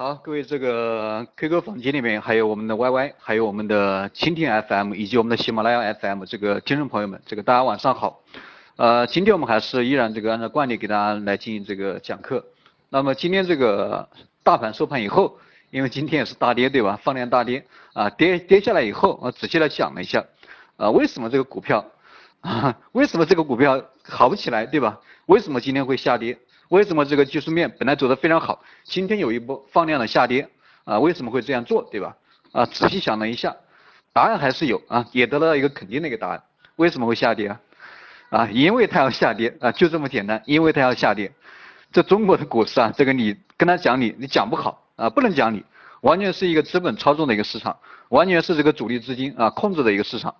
好，各位这个 QQ 房间里面还有我们的 YY，还有我们的蜻蜓 FM 以及我们的喜马拉雅 FM 这个听众朋友们，这个大家晚上好。呃，今天我们还是依然这个按照惯例给大家来进行这个讲课。那么今天这个大盘收盘以后，因为今天也是大跌对吧？放量大跌啊，跌跌下来以后，我仔细来想了一下，啊，为什么这个股票啊，为什么这个股票好不起来对吧？为什么今天会下跌？为什么这个技术面本来走得非常好，今天有一波放量的下跌啊？为什么会这样做，对吧？啊，仔细想了一下，答案还是有啊，也得到一个肯定的一个答案。为什么会下跌啊？啊，因为它要下跌啊，就这么简单，因为它要下跌。这中国的股市啊，这个你跟他讲理，你讲不好啊，不能讲理，完全是一个资本操纵的一个市场，完全是这个主力资金啊控制的一个市场。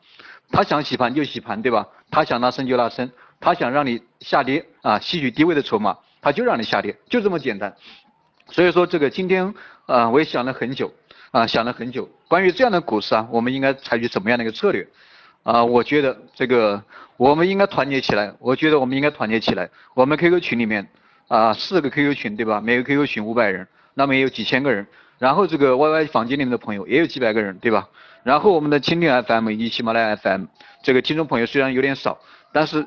他想洗盘就洗盘，对吧？他想拉升就拉升，他想让你下跌啊，吸取低位的筹码。他就让你下跌，就这么简单。所以说这个今天啊，我也想了很久啊，想了很久。关于这样的股市啊，我们应该采取什么样的一个策略啊？我觉得这个我们应该团结起来。我觉得我们应该团结起来。我们 QQ 群里面啊，四个 QQ 群对吧？每个 QQ 群五百人，那么也有几千个人。然后这个 YY 房间里面的朋友也有几百个人对吧？然后我们的蜻蜓 FM 以及喜马拉雅 FM 这个听众朋友虽然有点少，但是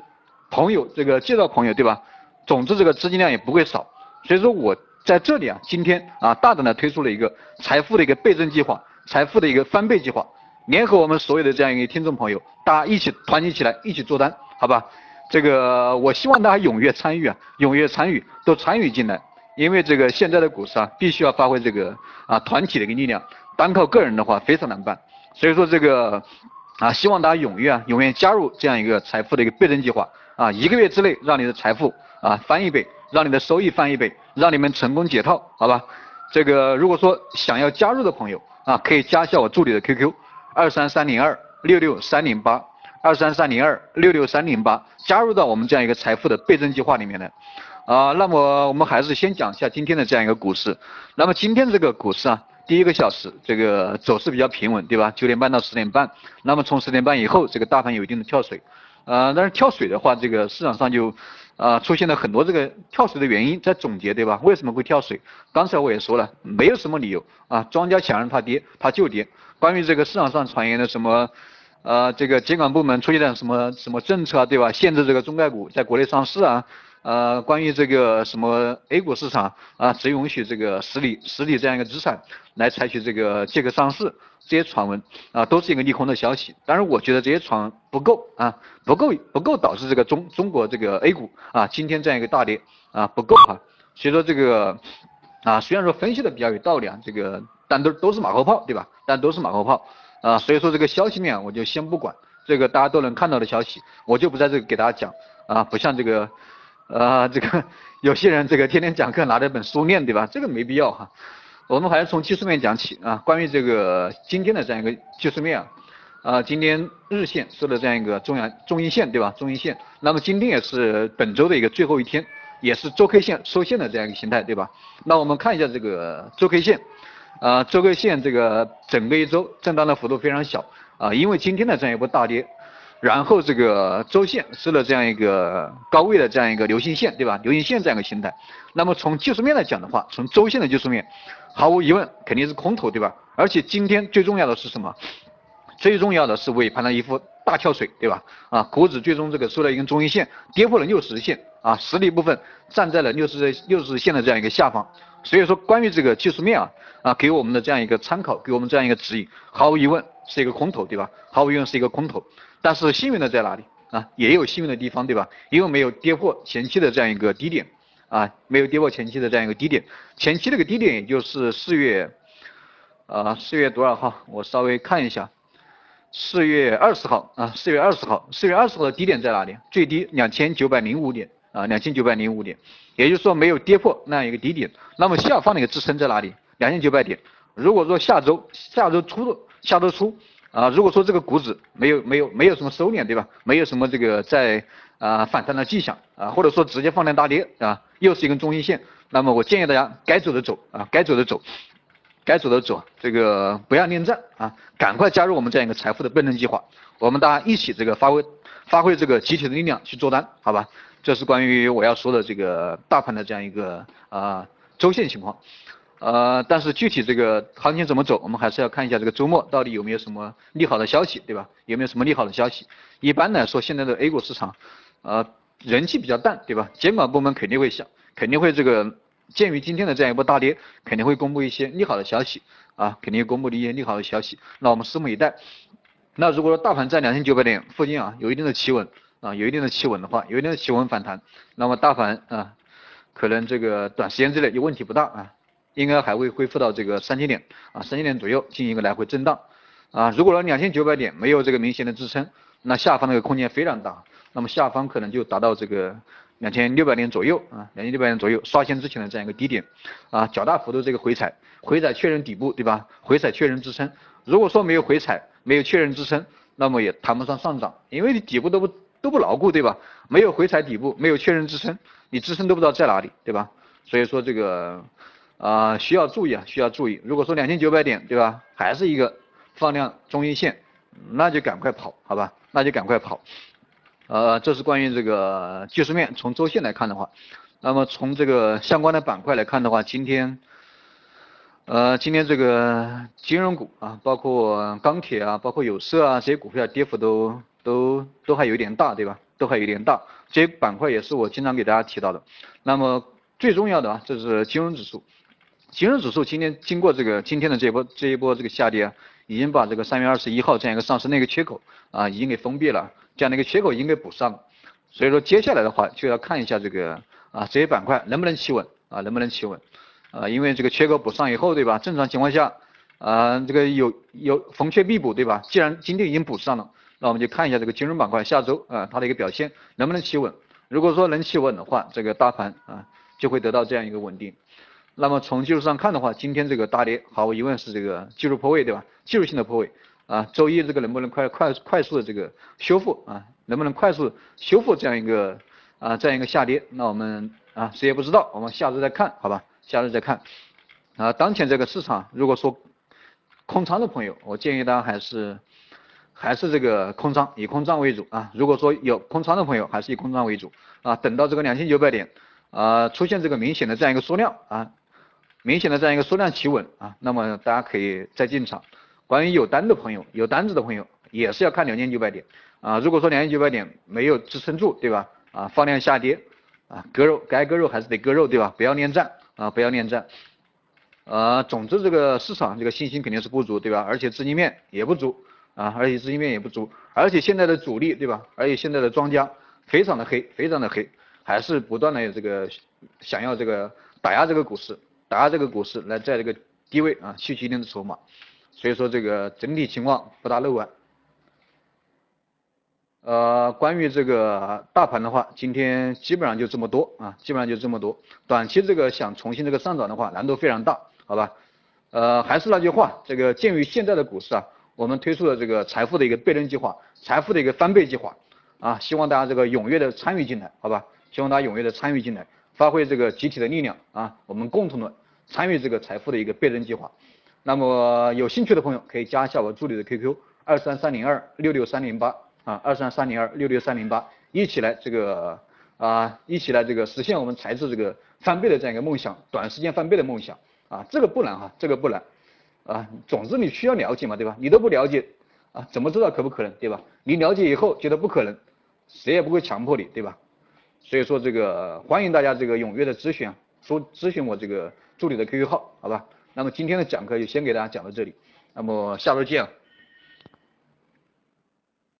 朋友这个介绍朋友对吧？总之，这个资金量也不会少，所以说我在这里啊，今天啊，大胆的推出了一个财富的一个倍增计划，财富的一个翻倍计划，联合我们所有的这样一个听众朋友，大家一起团结起来，一起做单，好吧？这个我希望大家踊跃参与啊，踊跃参与，都参与进来，因为这个现在的股市啊，必须要发挥这个啊团体的一个力量，单靠个人的话非常难办，所以说这个啊，希望大家踊跃啊，踊跃加入这样一个财富的一个倍增计划啊，一个月之内让你的财富。啊，翻一倍，让你的收益翻一倍，让你们成功解套，好吧？这个如果说想要加入的朋友啊，可以加一下我助理的 QQ，二三三零二六六三零八，二三三零二六六三零八，加入到我们这样一个财富的倍增计划里面来。啊，那么我们还是先讲一下今天的这样一个股市。那么今天这个股市啊，第一个小时这个走势比较平稳，对吧？九点半到十点半，那么从十点半以后，这个大盘有一定的跳水。呃，但是跳水的话，这个市场上就。啊，出现了很多这个跳水的原因，在总结对吧？为什么会跳水？刚才我也说了，没有什么理由啊，庄家想让它跌，它就跌。关于这个市场上传言的什么，呃，这个监管部门出现了什么什么政策啊，对吧？限制这个中概股在国内上市啊。呃，关于这个什么 A 股市场啊，只允许这个实体实体这样一个资产来采取这个借壳上市，这些传闻啊，都是一个利空的消息。当然，我觉得这些传不够啊，不够不够导致这个中中国这个 A 股啊今天这样一个大跌啊不够啊。所以说这个啊，虽然说分析的比较有道理啊，这个但都都是马后炮对吧？但都是马后炮啊。所以说这个消息面我就先不管，这个大家都能看到的消息，我就不在这里给大家讲啊，不像这个。呃，这个有些人这个天天讲课拿着本书念，对吧？这个没必要哈。我们还是从技术面讲起啊。关于这个今天的这样一个技术面啊，啊，今天日线收的这样一个中阳中阴线，对吧？中阴线。那么今天也是本周的一个最后一天，也是周 K 线收线的这样一个形态，对吧？那我们看一下这个周 K 线，啊，周 K 线这个整个一周震荡的幅度非常小啊，因为今天的这样一波大跌。然后这个周线收了这样一个高位的这样一个流星线，对吧？流星线这样一个形态。那么从技术面来讲的话，从周线的技术面，毫无疑问肯定是空头，对吧？而且今天最重要的是什么？最重要的是尾盘的一幅大跳水，对吧？啊，股指最终这个收了一根中阴线，跌破了六十线，啊，实力部分站在了六十六十线的这样一个下方。所以说，关于这个技术面啊，啊，给我们的这样一个参考，给我们这样一个指引，毫无疑问是一个空头，对吧？毫无疑问是一个空头。但是幸运的在哪里啊？也有幸运的地方，对吧？因为没有跌破前期的这样一个低点啊，没有跌破前期的这样一个低点。前期那个低点也就是四月，啊，四月多少号？我稍微看一下，四月二十号啊，四月二十号，四月二十号的低点在哪里？最低两千九百零五点啊，两千九百零五点，也就是说没有跌破那样一个低点。那么下方的一个支撑在哪里？两千九百点。如果说下周下周初下周初。啊，如果说这个股指没有没有没有什么收敛，对吧？没有什么这个在啊反弹的迹象啊，或者说直接放量大跌啊，又是一根中阴线，那么我建议大家该走的走啊，该走的走，该走的走，这个不要恋战啊，赶快加入我们这样一个财富的倍增计划，我们大家一起这个发挥发挥这个集体的力量去做单，好吧？这是关于我要说的这个大盘的这样一个啊周线情况。呃，但是具体这个行情怎么走，我们还是要看一下这个周末到底有没有什么利好的消息，对吧？有没有什么利好的消息？一般来说，现在的 A 股市场，呃，人气比较淡，对吧？监管部门肯定会想，肯定会这个，鉴于今天的这样一波大跌，肯定会公布一些利好的消息，啊，肯定公布一些利好的消息。那我们拭目以待。那如果说大盘在两千九百点附近啊，有一定的企稳，啊，有一定的企稳的话，有一定的企稳反弹，那么大盘啊，可能这个短时间之内就问题不大啊。应该还会恢复到这个三千点啊，三千点左右进行一个来回震荡啊。如果说两千九百点没有这个明显的支撑，那下方那个空间非常大，那么下方可能就达到这个两千六百点左右啊，两千六百点左右刷新之前的这样一个低点啊，较大幅度这个回踩，回踩确认底部对吧？回踩确认支撑。如果说没有回踩，没有确认支撑，那么也谈不上上涨，因为你底部都不都不牢固对吧？没有回踩底部，没有确认支撑，你支撑都不知道在哪里对吧？所以说这个。啊，需要注意啊，需要注意。如果说两千九百点，对吧，还是一个放量中阴线，那就赶快跑，好吧，那就赶快跑。呃，这是关于这个技术面，从周线来看的话，那么从这个相关的板块来看的话，今天，呃，今天这个金融股啊，包括钢铁啊，包括有色啊这些股票跌幅都都都还有点大，对吧？都还有点大。这些板块也是我经常给大家提到的。那么最重要的啊，这是金融指数。金融指数今天经过这个今天的这一波这一波这个下跌，已经把这个三月二十一号这样一个上升的一个缺口啊，已经给封闭了，这样的一个缺口已经给补上了。所以说接下来的话就要看一下这个啊这些板块能不能企稳啊能不能企稳啊，因为这个缺口补上以后对吧？正常情况下啊这个有有逢缺必补对吧？既然今天已经补上了，那我们就看一下这个金融板块下周啊它的一个表现能不能企稳。如果说能企稳的话，这个大盘啊就会得到这样一个稳定。那么从技术上看的话，今天这个大跌毫无疑问是这个技术破位，对吧？技术性的破位啊，周一这个能不能快快快速的这个修复啊？能不能快速修复这样一个啊这样一个下跌？那我们啊谁也不知道，我们下周再看好吧？下周再看啊。当前这个市场，如果说空仓的朋友，我建议大家还是还是这个空仓，以空仓为主啊。如果说有空仓的朋友，还是以空仓为主啊。等到这个两千九百点啊出现这个明显的这样一个缩量啊。明显的这样一个缩量企稳啊，那么大家可以再进场。关于有单的朋友，有单子的朋友也是要看两千九百点啊。如果说两千九百点没有支撑住，对吧？啊，放量下跌啊，割肉该割肉还是得割肉，对吧？不要恋战啊，不要恋战。呃，总之这个市场这个信心肯定是不足，对吧？而且资金面也不足啊，而且资金面也不足，而且现在的主力，对吧？而且现在的庄家非常的黑，非常的黑，还是不断的这个想要这个打压这个股市。打这个股市来在这个低位啊吸取一定的筹码，所以说这个整体情况不大乐观。呃，关于这个大盘的话，今天基本上就这么多啊，基本上就这么多。短期这个想重新这个上涨的话，难度非常大，好吧？呃，还是那句话，这个鉴于现在的股市啊，我们推出了这个财富的一个倍增计划，财富的一个翻倍计划啊，希望大家这个踊跃的参与进来，好吧？希望大家踊跃的参与进来，发挥这个集体的力量啊，我们共同的。参与这个财富的一个倍增计划，那么有兴趣的朋友可以加一下我助理的 QQ 二三三零二六六三零八啊二三三零二六六三零八，一起来这个啊一起来这个实现我们财富这个翻倍的这样一个梦想，短时间翻倍的梦想啊这个不难哈这个不难啊总之你需要了解嘛对吧？你都不了解啊怎么知道可不可能对吧？你了解以后觉得不可能，谁也不会强迫你对吧？所以说这个欢迎大家这个踊跃的咨询啊，说咨询我这个。助理的 QQ 号，好吧，那么今天的讲课就先给大家讲到这里，那么下周见。